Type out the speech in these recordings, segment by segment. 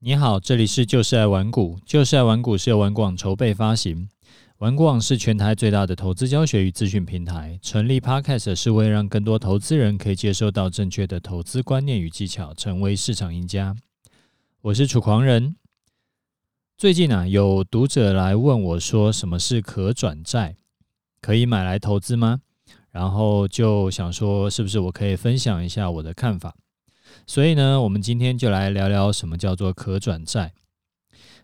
你好，这里是就是爱玩股，就是爱玩股是由玩股网筹备发行。玩股网是全台最大的投资教学与资讯平台，成立 Podcast 是为让更多投资人可以接受到正确的投资观念与技巧，成为市场赢家。我是楚狂人。最近啊，有读者来问我说，什么是可转债？可以买来投资吗？然后就想说，是不是我可以分享一下我的看法？所以呢，我们今天就来聊聊什么叫做可转债。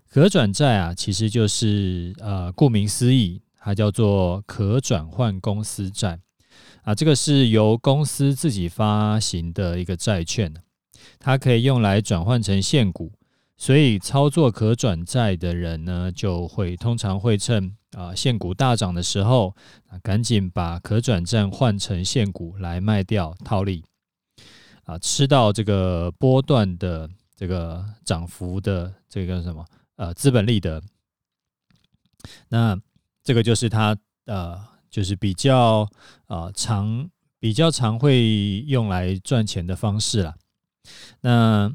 可转债啊，其实就是呃，顾名思义，它叫做可转换公司债啊。这个是由公司自己发行的一个债券，它可以用来转换成现股。所以操作可转债的人呢，就会通常会趁啊现股大涨的时候，赶紧把可转债换成现股来卖掉套利。啊，吃到这个波段的这个涨幅的这个什么呃资本利得，那这个就是它呃就是比较啊常比较常会用来赚钱的方式啦。那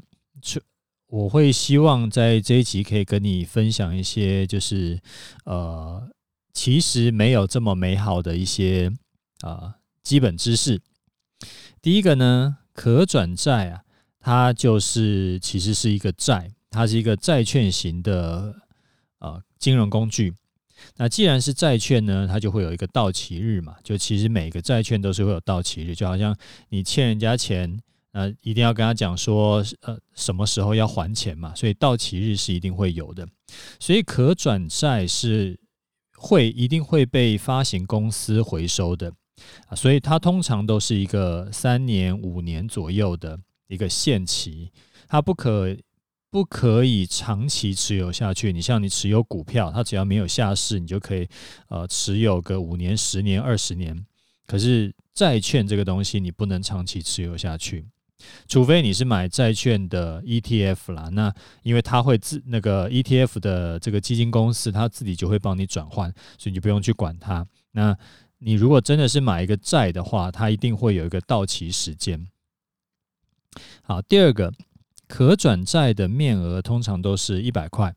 我会希望在这一集可以跟你分享一些就是呃其实没有这么美好的一些啊、呃、基本知识。第一个呢。可转债啊，它就是其实是一个债，它是一个债券型的呃金融工具。那既然是债券呢，它就会有一个到期日嘛。就其实每个债券都是会有到期日，就好像你欠人家钱，呃，一定要跟他讲说，呃，什么时候要还钱嘛。所以到期日是一定会有的。所以可转债是会一定会被发行公司回收的。啊，所以它通常都是一个三年、五年左右的一个限期，它不可不可以长期持有下去。你像你持有股票，它只要没有下市，你就可以呃持有个五年、十年、二十年。可是债券这个东西，你不能长期持有下去，除非你是买债券的 ETF 啦。那因为它会自那个 ETF 的这个基金公司，它自己就会帮你转换，所以你就不用去管它。那你如果真的是买一个债的话，它一定会有一个到期时间。好，第二个可转债的面额通常都是一百块，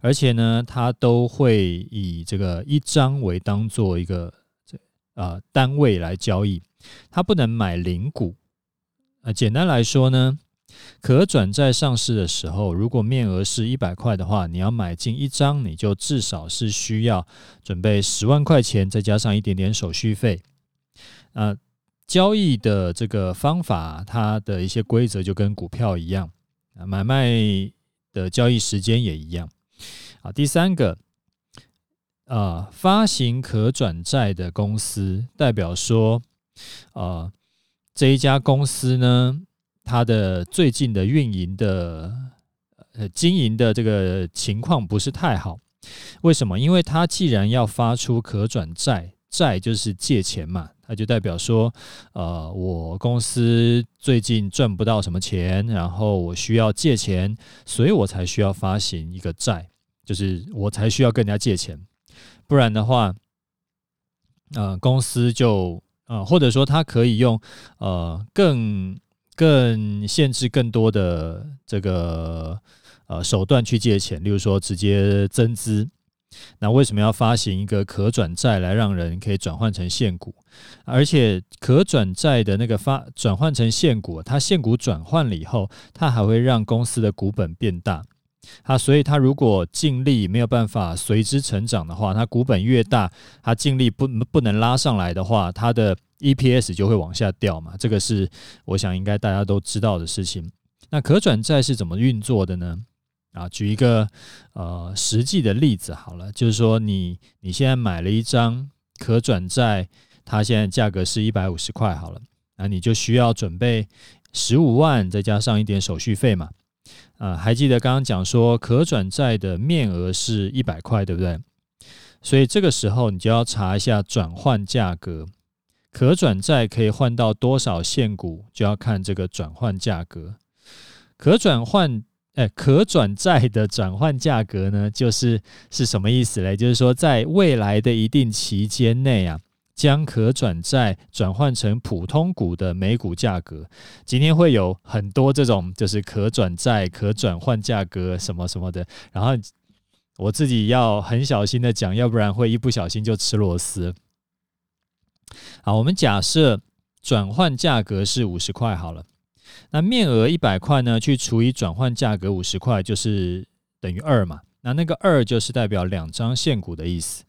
而且呢，它都会以这个一张为当做一个呃单位来交易，它不能买零股。呃，简单来说呢。可转债上市的时候，如果面额是一百块的话，你要买进一张，你就至少是需要准备十万块钱，再加上一点点手续费。呃，交易的这个方法，它的一些规则就跟股票一样，买卖的交易时间也一样。啊，第三个，呃，发行可转债的公司代表说，呃，这一家公司呢。它的最近的运营的呃经营的这个情况不是太好，为什么？因为它既然要发出可转债，债就是借钱嘛，它就代表说，呃，我公司最近赚不到什么钱，然后我需要借钱，所以我才需要发行一个债，就是我才需要跟人家借钱，不然的话，呃，公司就呃或者说他可以用呃更。更限制更多的这个呃手段去借钱，例如说直接增资。那为什么要发行一个可转债来让人可以转换成现股？而且可转债的那个发转换成现股，它现股转换了以后，它还会让公司的股本变大。它所以它如果净利没有办法随之成长的话，它股本越大，它净利不不能拉上来的话，它的 EPS 就会往下掉嘛，这个是我想应该大家都知道的事情。那可转债是怎么运作的呢？啊，举一个呃实际的例子好了，就是说你你现在买了一张可转债，它现在价格是一百五十块好了，那你就需要准备十五万，再加上一点手续费嘛。啊，还记得刚刚讲说可转债的面额是一百块，对不对？所以这个时候你就要查一下转换价格。可转债可以换到多少现股，就要看这个转换价格。可转换，哎，可转债的转换价格呢，就是是什么意思嘞？就是说，在未来的一定期间内啊，将可转债转换成普通股的每股价格。今天会有很多这种就是可转债、可转换价格什么什么的，然后我自己要很小心的讲，要不然会一不小心就吃螺丝。好，我们假设转换价格是五十块好了，那面额一百块呢，去除以转换价格五十块，就是等于二嘛。那那个二就是代表两张现股的意思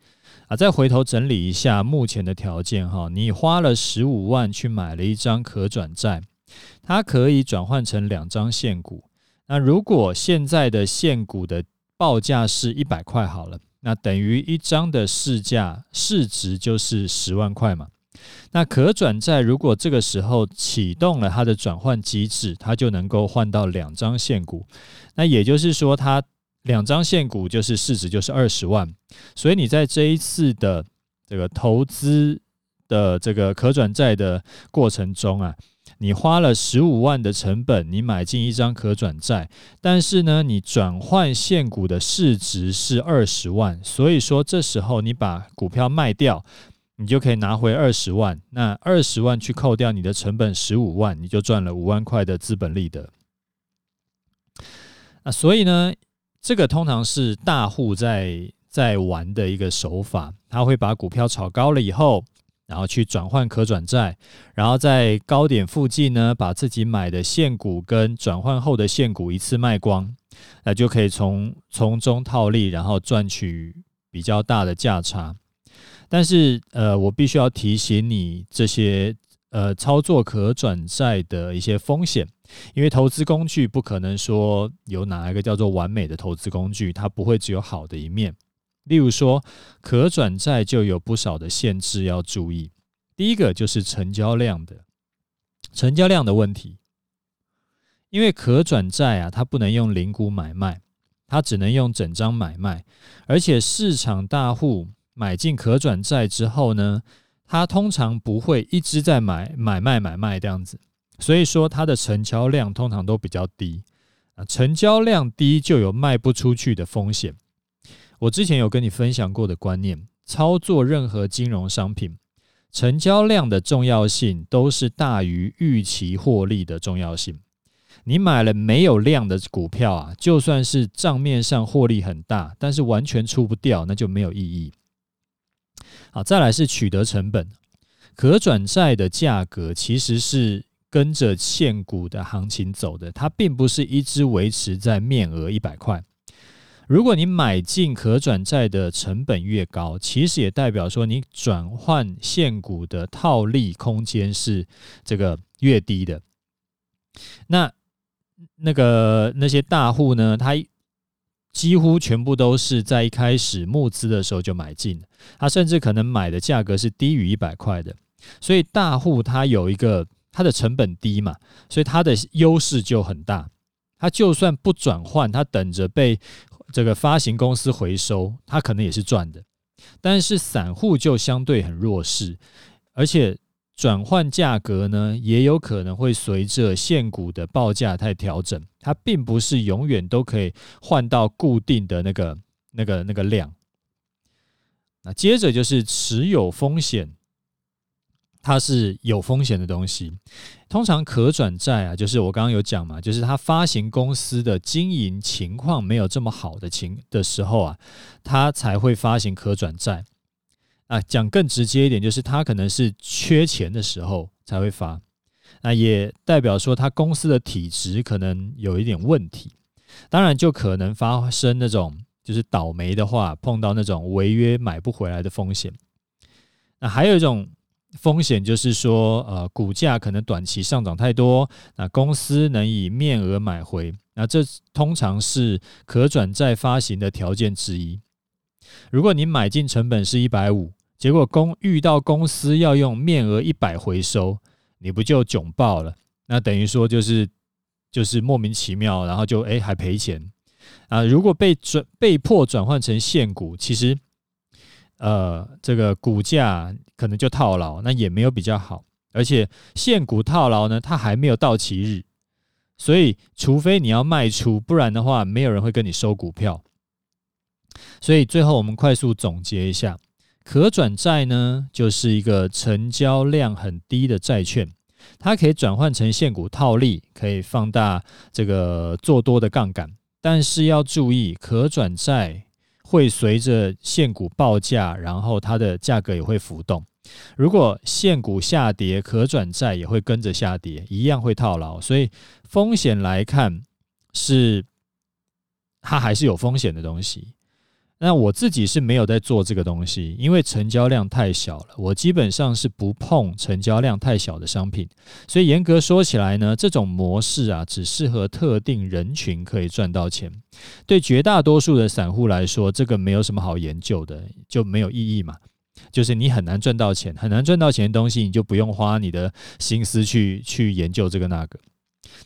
啊。再回头整理一下目前的条件哈，你花了十五万去买了一张可转债，它可以转换成两张现股。那如果现在的现股的报价是一百块好了，那等于一张的市价市值就是十万块嘛。那可转债如果这个时候启动了它的转换机制，它就能够换到两张现股。那也就是说，它两张现股就是市值就是二十万，所以你在这一次的这个投资的这个可转债的过程中啊，你花了十五万的成本，你买进一张可转债，但是呢，你转换现股的市值是二十万，所以说这时候你把股票卖掉，你就可以拿回二十万，那二十万去扣掉你的成本十五万，你就赚了五万块的资本利得。那所以呢，这个通常是大户在在玩的一个手法，他会把股票炒高了以后，然后去转换可转债，然后在高点附近呢，把自己买的现股跟转换后的现股一次卖光，那就可以从从中套利，然后赚取比较大的价差。但是，呃，我必须要提醒你这些。呃，操作可转债的一些风险，因为投资工具不可能说有哪一个叫做完美的投资工具，它不会只有好的一面。例如说，可转债就有不少的限制要注意。第一个就是成交量的成交量的问题，因为可转债啊，它不能用零股买卖，它只能用整张买卖，而且市场大户买进可转债之后呢，它通常不会一直在买买卖买卖这样子，所以说它的成交量通常都比较低啊，成交量低就有卖不出去的风险。我之前有跟你分享过的观念，操作任何金融商品，成交量的重要性都是大于预期获利的重要性。你买了没有量的股票啊，就算是账面上获利很大，但是完全出不掉，那就没有意义。好，再来是取得成本，可转债的价格其实是跟着现股的行情走的，它并不是一直维持在面额一百块。如果你买进可转债的成本越高，其实也代表说你转换现股的套利空间是这个越低的。那那个那些大户呢，他。几乎全部都是在一开始募资的时候就买进，他甚至可能买的价格是低于一百块的，所以大户他有一个他的成本低嘛，所以他的优势就很大。他就算不转换，他等着被这个发行公司回收，它可能也是赚的。但是散户就相对很弱势，而且。转换价格呢，也有可能会随着现股的报价在调整，它并不是永远都可以换到固定的那个、那个、那个量。那接着就是持有风险，它是有风险的东西。通常可转债啊，就是我刚刚有讲嘛，就是它发行公司的经营情况没有这么好的情的时候啊，它才会发行可转债。啊，讲更直接一点，就是他可能是缺钱的时候才会发，那也代表说他公司的体质可能有一点问题，当然就可能发生那种就是倒霉的话，碰到那种违约买不回来的风险。那还有一种风险就是说，呃，股价可能短期上涨太多，那公司能以面额买回，那这通常是可转债发行的条件之一。如果你买进成本是一百五。结果公遇到公司要用面额一百回收，你不就窘爆了？那等于说就是就是莫名其妙，然后就哎还赔钱啊！如果被转被迫转换成现股，其实呃这个股价可能就套牢，那也没有比较好。而且现股套牢呢，它还没有到期日，所以除非你要卖出，不然的话没有人会跟你收股票。所以最后我们快速总结一下。可转债呢，就是一个成交量很低的债券，它可以转换成现股套利，可以放大这个做多的杠杆。但是要注意，可转债会随着现股报价，然后它的价格也会浮动。如果现股下跌，可转债也会跟着下跌，一样会套牢。所以风险来看，是它还是有风险的东西。那我自己是没有在做这个东西，因为成交量太小了。我基本上是不碰成交量太小的商品，所以严格说起来呢，这种模式啊，只适合特定人群可以赚到钱。对绝大多数的散户来说，这个没有什么好研究的，就没有意义嘛。就是你很难赚到钱，很难赚到钱的东西，你就不用花你的心思去去研究这个那个。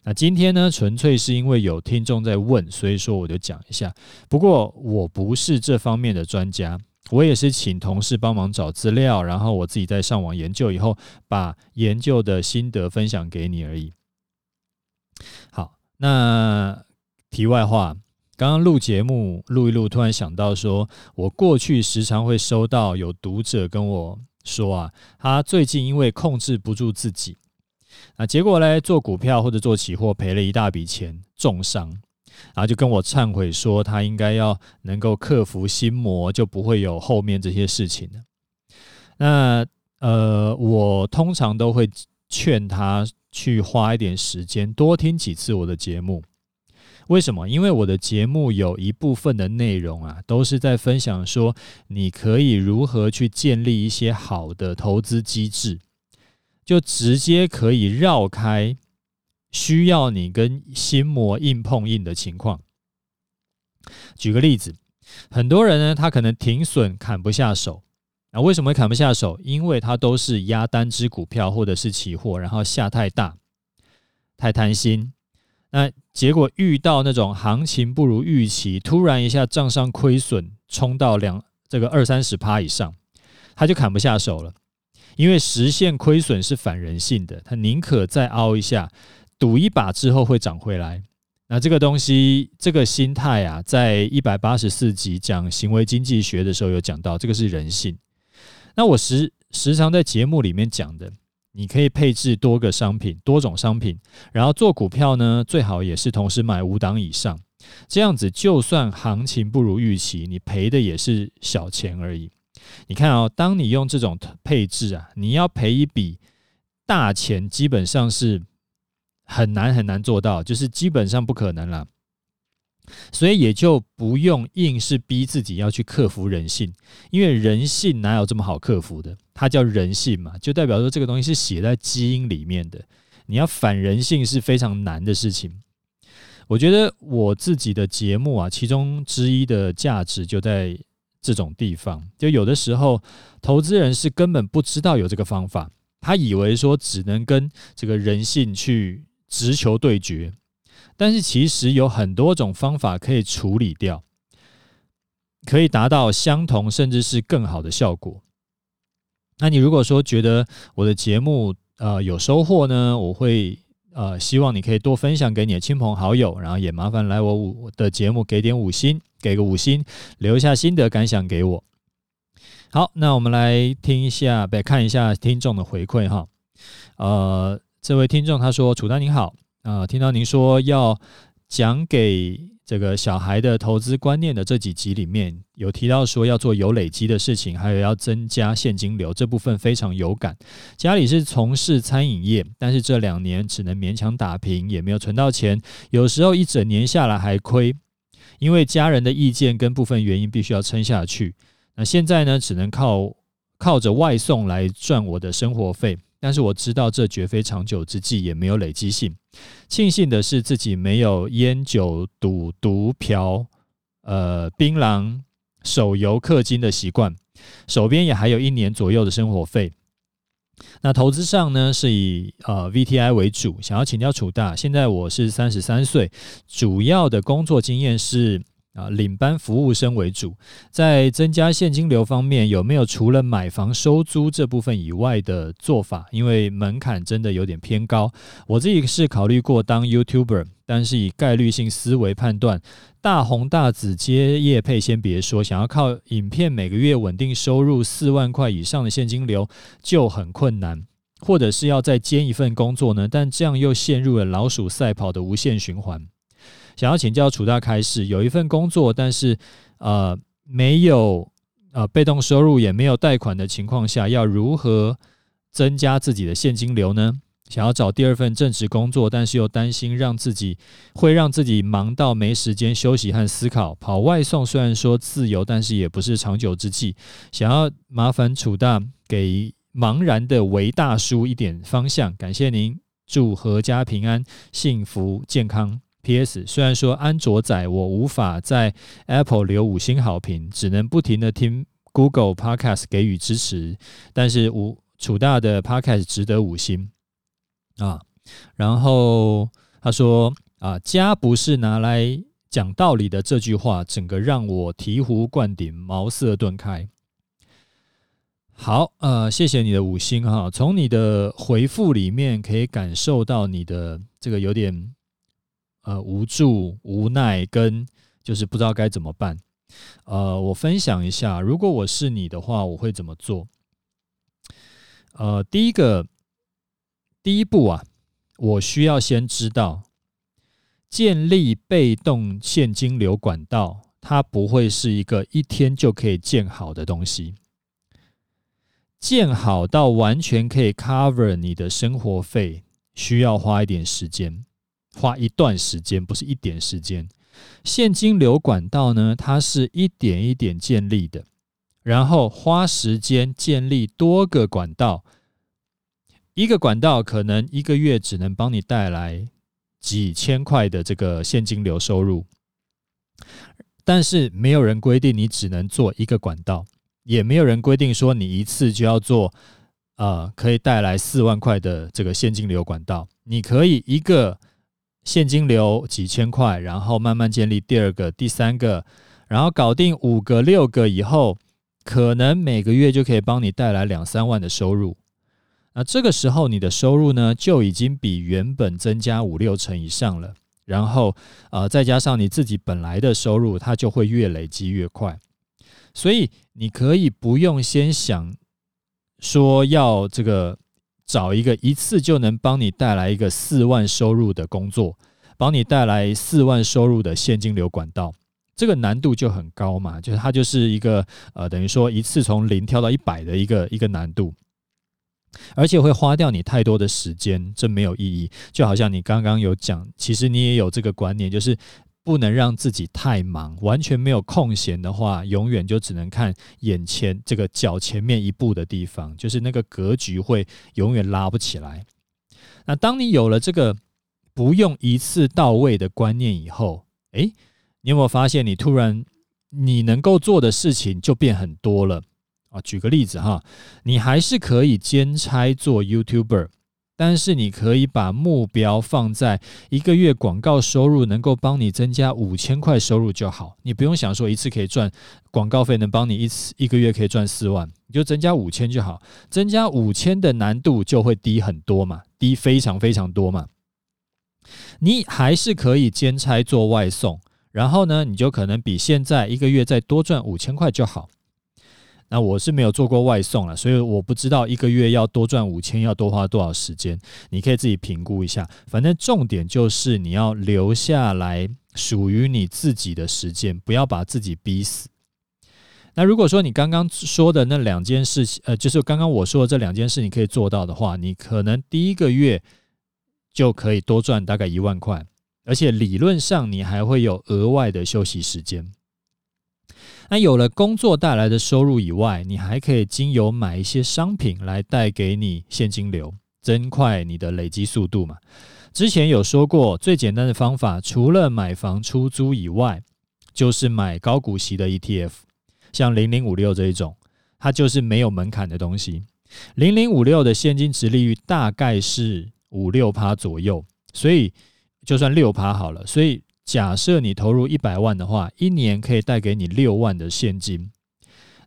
那今天呢，纯粹是因为有听众在问，所以说我就讲一下。不过我不是这方面的专家，我也是请同事帮忙找资料，然后我自己在上网研究以后，把研究的心得分享给你而已。好，那题外话，刚刚录节目录一录，突然想到说，我过去时常会收到有读者跟我说啊，他最近因为控制不住自己。那结果呢？做股票或者做期货赔了一大笔钱，重伤，然后就跟我忏悔说，他应该要能够克服心魔，就不会有后面这些事情了。那呃，我通常都会劝他去花一点时间，多听几次我的节目。为什么？因为我的节目有一部分的内容啊，都是在分享说，你可以如何去建立一些好的投资机制。就直接可以绕开需要你跟心魔硬碰硬的情况。举个例子，很多人呢，他可能停损砍不下手，啊，为什么会砍不下手？因为他都是压单只股票或者是期货，然后下太大，太贪心。那结果遇到那种行情不如预期，突然一下账上亏损冲到两这个二三十趴以上，他就砍不下手了。因为实现亏损是反人性的，他宁可再凹一下，赌一把之后会涨回来。那这个东西，这个心态啊，在一百八十四集讲行为经济学的时候有讲到，这个是人性。那我时时常在节目里面讲的，你可以配置多个商品，多种商品，然后做股票呢，最好也是同时买五档以上，这样子就算行情不如预期，你赔的也是小钱而已。你看哦，当你用这种配置啊，你要赔一笔大钱，基本上是很难很难做到，就是基本上不可能了。所以也就不用硬是逼自己要去克服人性，因为人性哪有这么好克服的？它叫人性嘛，就代表说这个东西是写在基因里面的。你要反人性是非常难的事情。我觉得我自己的节目啊，其中之一的价值就在。这种地方，就有的时候，投资人是根本不知道有这个方法，他以为说只能跟这个人性去直球对决，但是其实有很多种方法可以处理掉，可以达到相同甚至是更好的效果。那你如果说觉得我的节目呃有收获呢，我会。呃，希望你可以多分享给你的亲朋好友，然后也麻烦来我五的节目给点五星，给个五星，留下心得感想给我。好，那我们来听一下，来看一下听众的回馈哈。呃，这位听众他说：“楚丹您好，啊、呃，听到您说要讲给。”这个小孩的投资观念的这几集里面有提到说要做有累积的事情，还有要增加现金流，这部分非常有感。家里是从事餐饮业，但是这两年只能勉强打平，也没有存到钱，有时候一整年下来还亏，因为家人的意见跟部分原因必须要撑下去。那现在呢，只能靠靠着外送来赚我的生活费。但是我知道这绝非长久之计，也没有累积性。庆幸的是自己没有烟酒赌毒嫖，呃，槟榔、手游、氪金的习惯，手边也还有一年左右的生活费。那投资上呢，是以呃 VTI 为主。想要请教楚大，现在我是三十三岁，主要的工作经验是啊，领班服务生为主，在增加现金流方面，有没有除了买房收租这部分以外的做法？因为门槛真的有点偏高。我自己是考虑过当 YouTuber，但是以概率性思维判断，大红大紫接业配先别说，想要靠影片每个月稳定收入四万块以上的现金流就很困难，或者是要再兼一份工作呢？但这样又陷入了老鼠赛跑的无限循环。想要请教楚大开示，有一份工作，但是呃没有呃被动收入，也没有贷款的情况下，要如何增加自己的现金流呢？想要找第二份正职工作，但是又担心让自己会让自己忙到没时间休息和思考。跑外送虽然说自由，但是也不是长久之计。想要麻烦楚大给茫然的维大叔一点方向，感谢您，祝阖家平安、幸福、健康。P.S. 虽然说安卓仔我无法在 Apple 留五星好评，只能不停的听 Google Podcast 给予支持，但是五楚大的 Podcast 值得五星啊。然后他说啊，家不是拿来讲道理的这句话，整个让我醍醐灌顶，茅塞顿开。好，呃，谢谢你的五星哈，从你的回复里面可以感受到你的这个有点。呃，无助、无奈，跟就是不知道该怎么办。呃，我分享一下，如果我是你的话，我会怎么做？呃，第一个，第一步啊，我需要先知道，建立被动现金流管道，它不会是一个一天就可以建好的东西。建好到完全可以 cover 你的生活费，需要花一点时间。花一段时间，不是一点时间。现金流管道呢，它是一点一点建立的，然后花时间建立多个管道。一个管道可能一个月只能帮你带来几千块的这个现金流收入，但是没有人规定你只能做一个管道，也没有人规定说你一次就要做，呃，可以带来四万块的这个现金流管道。你可以一个。现金流几千块，然后慢慢建立第二个、第三个，然后搞定五个、六个以后，可能每个月就可以帮你带来两三万的收入。那这个时候，你的收入呢，就已经比原本增加五六成以上了。然后，呃，再加上你自己本来的收入，它就会越累积越快。所以，你可以不用先想说要这个。找一个一次就能帮你带来一个四万收入的工作，帮你带来四万收入的现金流管道，这个难度就很高嘛，就是它就是一个呃，等于说一次从零跳到一百的一个一个难度，而且会花掉你太多的时间，这没有意义。就好像你刚刚有讲，其实你也有这个观念，就是。不能让自己太忙，完全没有空闲的话，永远就只能看眼前这个脚前面一步的地方，就是那个格局会永远拉不起来。那当你有了这个不用一次到位的观念以后，诶，你有没有发现你突然你能够做的事情就变很多了啊？举个例子哈，你还是可以兼差做 YouTuber。但是你可以把目标放在一个月广告收入能够帮你增加五千块收入就好，你不用想说一次可以赚广告费能帮你一次一个月可以赚四万，你就增加五千就好，增加五千的难度就会低很多嘛，低非常非常多嘛。你还是可以兼差做外送，然后呢，你就可能比现在一个月再多赚五千块就好。那我是没有做过外送了，所以我不知道一个月要多赚五千要多花多少时间，你可以自己评估一下。反正重点就是你要留下来属于你自己的时间，不要把自己逼死。那如果说你刚刚说的那两件事情，呃，就是刚刚我说的这两件事，你可以做到的话，你可能第一个月就可以多赚大概一万块，而且理论上你还会有额外的休息时间。那有了工作带来的收入以外，你还可以经由买一些商品来带给你现金流，增快你的累积速度嘛。之前有说过，最简单的方法，除了买房出租以外，就是买高股息的 ETF，像零零五六这一种，它就是没有门槛的东西。零零五六的现金殖利率大概是五六趴左右，所以就算六趴好了，所以。假设你投入一百万的话，一年可以带给你六万的现金，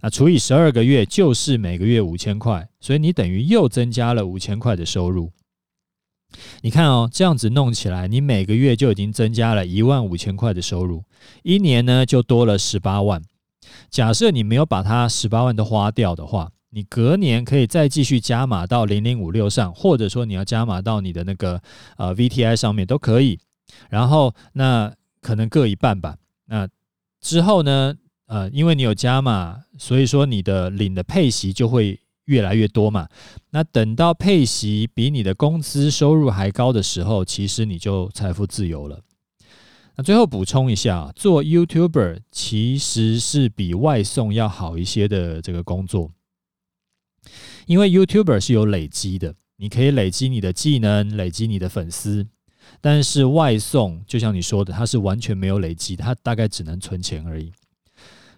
那除以十二个月就是每个月五千块，所以你等于又增加了五千块的收入。你看哦，这样子弄起来，你每个月就已经增加了一万五千块的收入，一年呢就多了十八万。假设你没有把它十八万都花掉的话，你隔年可以再继续加码到零零五六上，或者说你要加码到你的那个呃 VTI 上面都可以。然后那可能各一半吧。那之后呢，呃，因为你有加码，所以说你的领的配息就会越来越多嘛。那等到配息比你的工资收入还高的时候，其实你就财富自由了。那最后补充一下，做 YouTuber 其实是比外送要好一些的这个工作。因为 YouTuber 是有累积的，你可以累积你的技能，累积你的粉丝。但是外送就像你说的，它是完全没有累积，它大概只能存钱而已。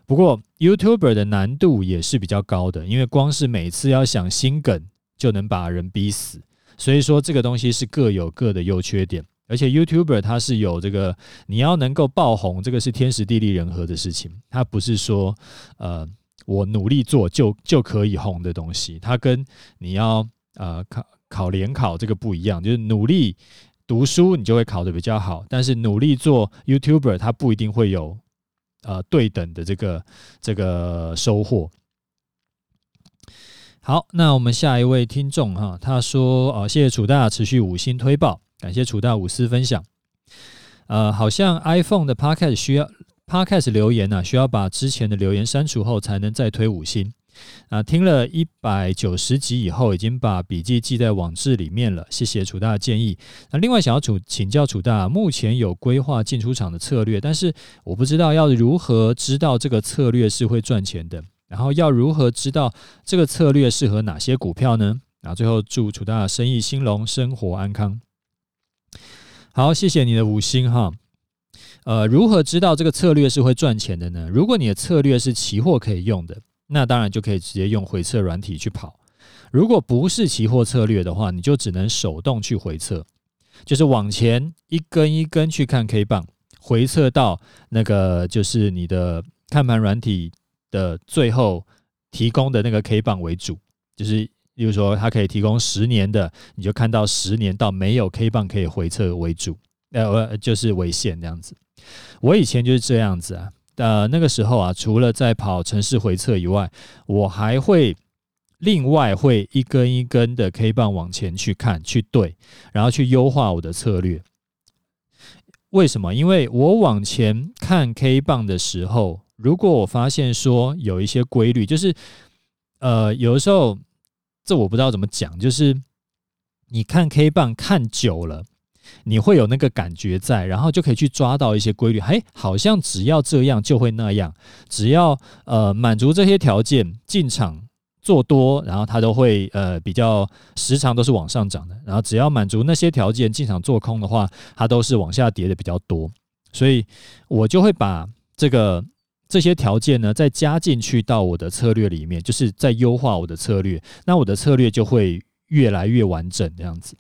不过 YouTuber 的难度也是比较高的，因为光是每次要想心梗就能把人逼死，所以说这个东西是各有各的优缺点。而且 YouTuber 它是有这个，你要能够爆红，这个是天时地利人和的事情，它不是说呃。我努力做就就可以红的东西，它跟你要呃考考联考这个不一样，就是努力读书你就会考得比较好，但是努力做 YouTuber 他不一定会有呃对等的这个这个收获。好，那我们下一位听众哈，他说呃谢谢楚大持续五星推爆，感谢楚大无私分享。呃，好像 iPhone 的 Podcast 需要。Podcast 留言呢、需要把之前的留言删除后才能再推五星啊。听了一百九十集以后，已经把笔记记在网志里面了。谢谢楚大建议。那另外想要楚请教楚大，目前有规划进出场的策略，但是我不知道要如何知道这个策略是会赚钱的，然后要如何知道这个策略适合哪些股票呢？啊，最后祝楚大生意兴隆，生活安康。好，谢谢你的五星哈。呃，如何知道这个策略是会赚钱的呢？如果你的策略是期货可以用的，那当然就可以直接用回测软体去跑。如果不是期货策略的话，你就只能手动去回测，就是往前一根一根去看 K 棒，回测到那个就是你的看盘软体的最后提供的那个 K 棒为主。就是，例如说它可以提供十年的，你就看到十年到没有 K 棒可以回测为主，呃，就是为限这样子。我以前就是这样子啊，呃，那个时候啊，除了在跑城市回测以外，我还会另外会一根一根的 K 棒往前去看、去对，然后去优化我的策略。为什么？因为我往前看 K 棒的时候，如果我发现说有一些规律，就是呃，有的时候这我不知道怎么讲，就是你看 K 棒看久了。你会有那个感觉在，然后就可以去抓到一些规律。嘿，好像只要这样就会那样，只要呃满足这些条件进场做多，然后它都会呃比较时常都是往上涨的。然后只要满足那些条件进场做空的话，它都是往下跌的比较多。所以我就会把这个这些条件呢再加进去到我的策略里面，就是在优化我的策略。那我的策略就会越来越完整这样子。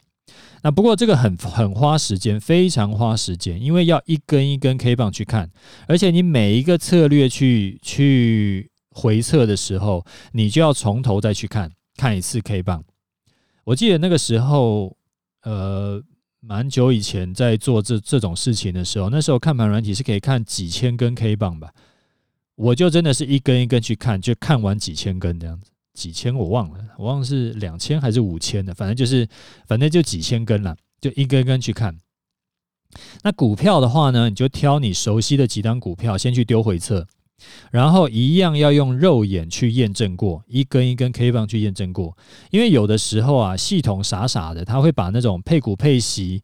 那不过这个很很花时间，非常花时间，因为要一根一根 K 棒去看，而且你每一个策略去去回测的时候，你就要从头再去看看一次 K 棒。我记得那个时候，呃，蛮久以前在做这这种事情的时候，那时候看盘软体是可以看几千根 K 棒吧，我就真的是一根一根去看，就看完几千根这样子。几千我忘了，我忘了是两千还是五千的，反正就是，反正就几千根了，就一根根去看。那股票的话呢，你就挑你熟悉的几档股票先去丢回测，然后一样要用肉眼去验证过，一根一根 K 棒去验证过，因为有的时候啊，系统傻傻的，他会把那种配股配息。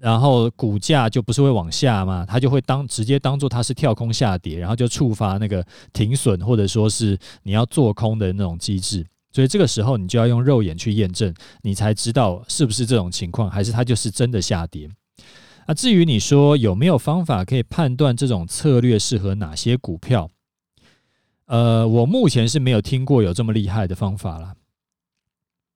然后股价就不是会往下吗？它就会当直接当做它是跳空下跌，然后就触发那个停损，或者说是你要做空的那种机制。所以这个时候你就要用肉眼去验证，你才知道是不是这种情况，还是它就是真的下跌。那至于你说有没有方法可以判断这种策略适合哪些股票？呃，我目前是没有听过有这么厉害的方法了。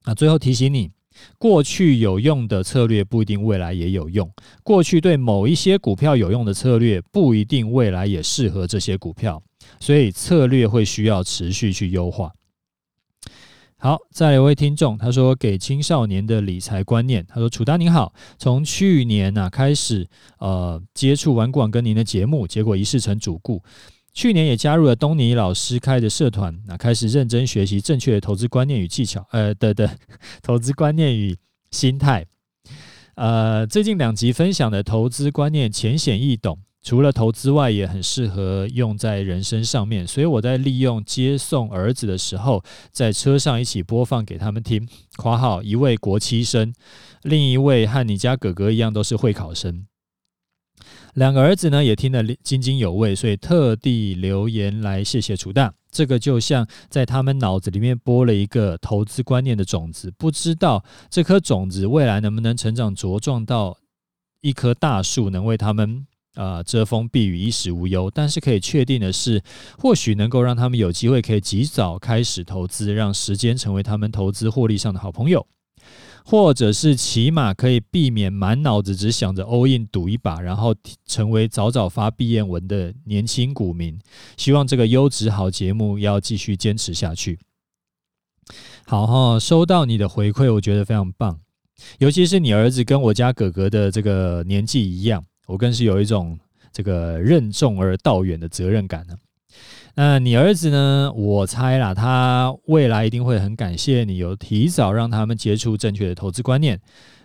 那最后提醒你。过去有用的策略不一定未来也有用，过去对某一些股票有用的策略不一定未来也适合这些股票，所以策略会需要持续去优化。好，再来一位听众，他说给青少年的理财观念，他说楚丹您好，从去年啊开始呃接触玩股跟您的节目，结果一试成主顾。去年也加入了东尼老师开的社团，那开始认真学习正确的投资观念与技巧，呃，对对，投资观念与心态。呃，最近两集分享的投资观念浅显易懂，除了投资外，也很适合用在人生上面。所以我在利用接送儿子的时候，在车上一起播放给他们听。括号一位国七生，另一位和你家哥哥一样都是会考生。两个儿子呢也听得津津有味，所以特地留言来谢谢楚大。这个就像在他们脑子里面播了一个投资观念的种子，不知道这颗种子未来能不能成长茁壮到一棵大树，能为他们啊、遮风避雨，衣食无忧。但是可以确定的是，或许能够让他们有机会可以及早开始投资，让时间成为他们投资获利上的好朋友。或者是起码可以避免满脑子只想着 all in 赌一把，然后成为早早发毕业文的年轻股民。希望这个优质好节目要继续坚持下去。好哈，收到你的回馈，我觉得非常棒。尤其是你儿子跟我家哥哥的这个年纪一样，我更是有一种这个任重而道远的责任感呢。那你儿子呢？我猜啦，他未来一定会很感谢你有提早让他们接触正确的投资观念，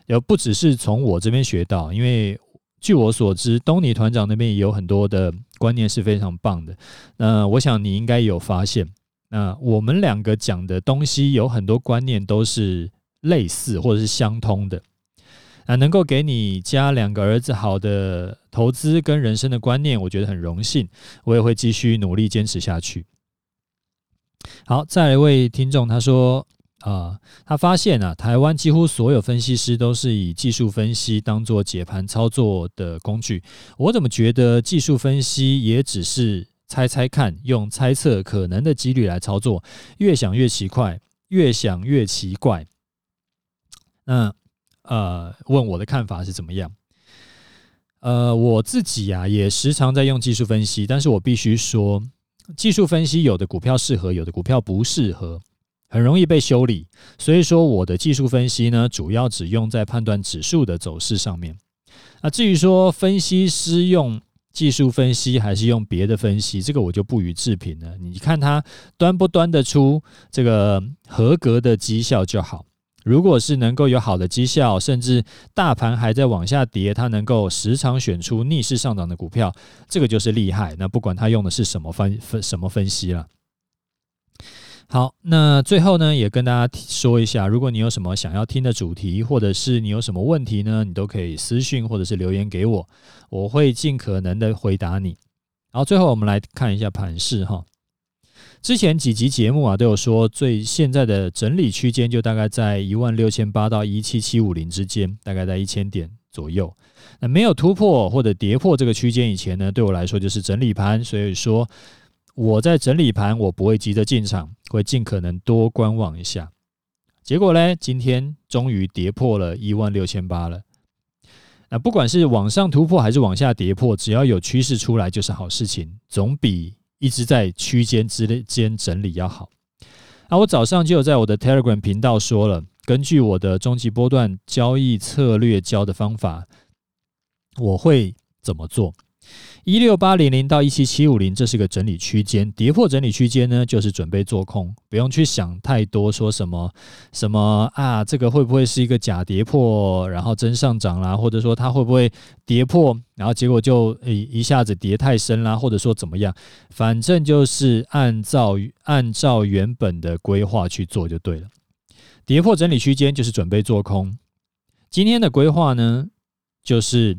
有不只是从我这边学到，因为据我所知，东尼团长那边也有很多的观念是非常棒的。那我想你应该有发现，那我们两个讲的东西有很多观念都是类似或者是相通的。那能够给你家两个儿子好的投资跟人生的观念，我觉得很荣幸，我也会继续努力坚持下去。好，再来一位听众，他说啊、他发现啊，台湾几乎所有分析师都是以技术分析当做解盘操作的工具。我怎么觉得技术分析也只是猜猜看，用猜测可能的几率来操作，越想越奇怪，越想越奇怪。那。呃问我的看法是怎么样？呃，我自己啊也时常在用技术分析，但是我必须说，技术分析有的股票适合，有的股票不适合，很容易被修理。所以说，我的技术分析呢，主要只用在判断指数的走势上面。那至于说分析师用技术分析还是用别的分析，这个我就不予置评了。你看他端不端得出这个合格的绩效就好。如果是能够有好的绩效，甚至大盘还在往下跌，它能够时常选出逆势上涨的股票，这个就是厉害。那不管它用的是什么分分什么分析了。好，那最后呢，也跟大家说一下，如果你有什么想要听的主题，或者是你有什么问题呢，你都可以私讯或者是留言给我，我会尽可能的回答你。好，最后我们来看一下盘势哈。之前几集节目啊，都有说最现在的整理区间就大概在一万六千八到一七七五零之间，大概在一千点左右。那没有突破或者跌破这个区间以前呢，对我来说就是整理盘。所以说我在整理盘，我不会急着进场，会尽可能多观望一下。结果呢，今天终于跌破了一万六千八了。那不管是往上突破还是往下跌破，只要有趋势出来就是好事情，总比。一直在区间之间整理要好。啊我早上就有在我的 Telegram 频道说了，根据我的终极波段交易策略教的方法，我会怎么做？一六八零零到一七七五零，这是个整理区间，跌破整理区间呢，就是准备做空，不用去想太多，说什么什么啊，这个会不会是一个假跌破，然后真上涨啦，或者说它会不会跌破，然后结果就一一下子跌太深啦，或者说怎么样，反正就是按照按照原本的规划去做就对了。跌破整理区间就是准备做空，今天的规划呢，就是。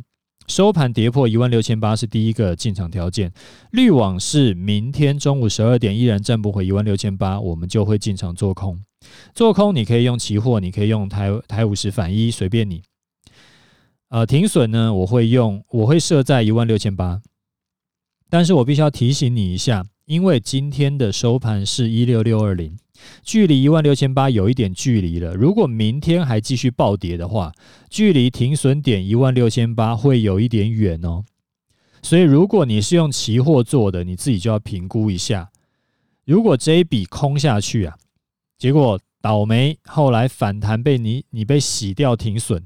收盘跌破一万六千八是第一个进场条件，滤网是明天中午十二点依然站不回一万六千八，我们就会进场做空。做空你可以用期货，你可以用台台五十反一，随便你。呃，停损呢，我会用，我会设在一万六千八，但是我必须要提醒你一下，因为今天的收盘是一六六二零，距离一万六千八有一点距离了。如果明天还继续暴跌的话，距离停损点一万六千八会有一点远哦。所以，如果你是用期货做的，你自己就要评估一下。如果这一笔空下去啊，结果倒霉，后来反弹被你你被洗掉停损，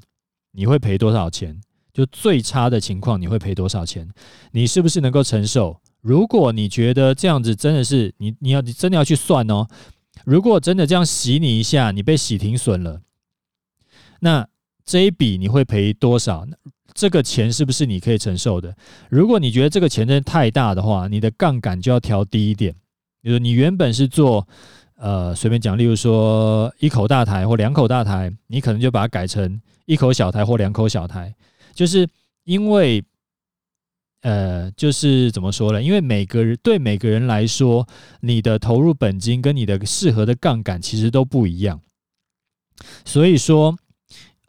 你会赔多少钱？就最差的情况，你会赔多少钱？你是不是能够承受？如果你觉得这样子真的是你，你要你真的要去算哦。如果真的这样洗你一下，你被洗停损了，那这一笔你会赔多少？这个钱是不是你可以承受的？如果你觉得这个钱真的太大的话，你的杠杆就要调低一点。比如你原本是做呃随便讲，例如说一口大台或两口大台，你可能就把它改成一口小台或两口小台，就是因为。呃，就是怎么说呢？因为每个人对每个人来说，你的投入本金跟你的适合的杠杆其实都不一样。所以说，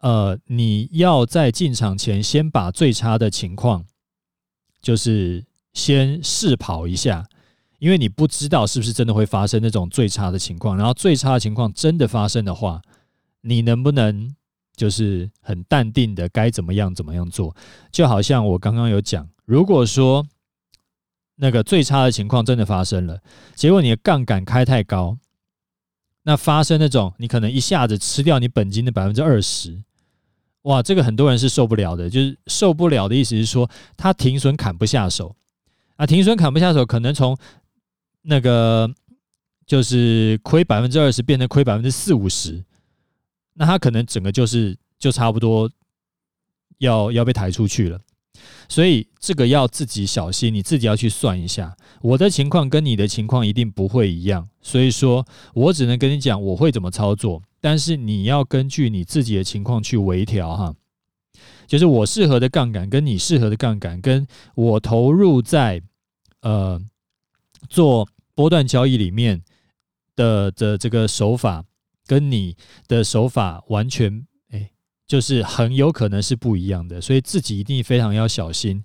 呃，你要在进场前先把最差的情况，就是先试跑一下，因为你不知道是不是真的会发生那种最差的情况。然后最差的情况真的发生的话，你能不能就是很淡定的该怎么样怎么样做？就好像我刚刚有讲。如果说那个最差的情况真的发生了，结果你的杠杆开太高，那发生那种你可能一下子吃掉你本金的百分之二十，哇，这个很多人是受不了的。就是受不了的意思是说，他停损砍不下手啊，停损砍不下手，可能从那个就是亏百分之二十变成亏百分之四五十，那他可能整个就是就差不多要要被抬出去了。所以这个要自己小心，你自己要去算一下。我的情况跟你的情况一定不会一样，所以说我只能跟你讲我会怎么操作，但是你要根据你自己的情况去微调哈。就是我适合的杠杆跟你适合的杠杆，跟我投入在呃做波段交易里面的的这个手法，跟你的手法完全。就是很有可能是不一样的，所以自己一定非常要小心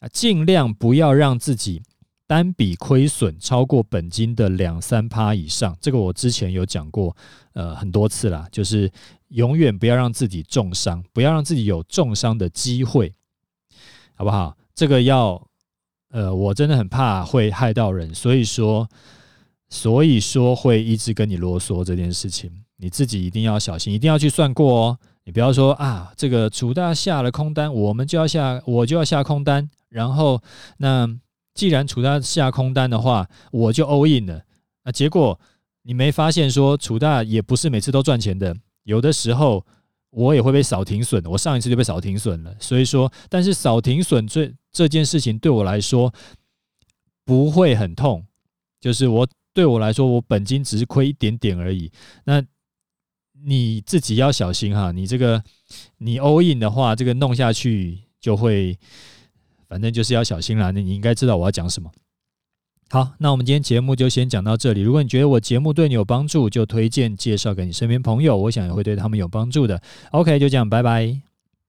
啊，尽量不要让自己单笔亏损超过本金的两三趴以上。这个我之前有讲过，呃，很多次啦，就是永远不要让自己重伤，不要让自己有重伤的机会，好不好？这个要，呃，我真的很怕会害到人，所以说，所以说会一直跟你啰嗦这件事情，你自己一定要小心，一定要去算过哦。你不要说啊，这个楚大下了空单，我们就要下，我就要下空单。然后，那既然楚大下空单的话，我就 all in 了。那结果你没发现说，楚大也不是每次都赚钱的，有的时候我也会被扫停损。我上一次就被扫停损了。所以说，但是扫停损这这件事情对我来说不会很痛，就是我对我来说，我本金只是亏一点点而已。那。你自己要小心哈，你这个你 all in 的话，这个弄下去就会，反正就是要小心啦。那你应该知道我要讲什么。好，那我们今天节目就先讲到这里。如果你觉得我节目对你有帮助，就推荐介绍给你身边朋友，我想也会对他们有帮助的。OK，就这样，拜拜。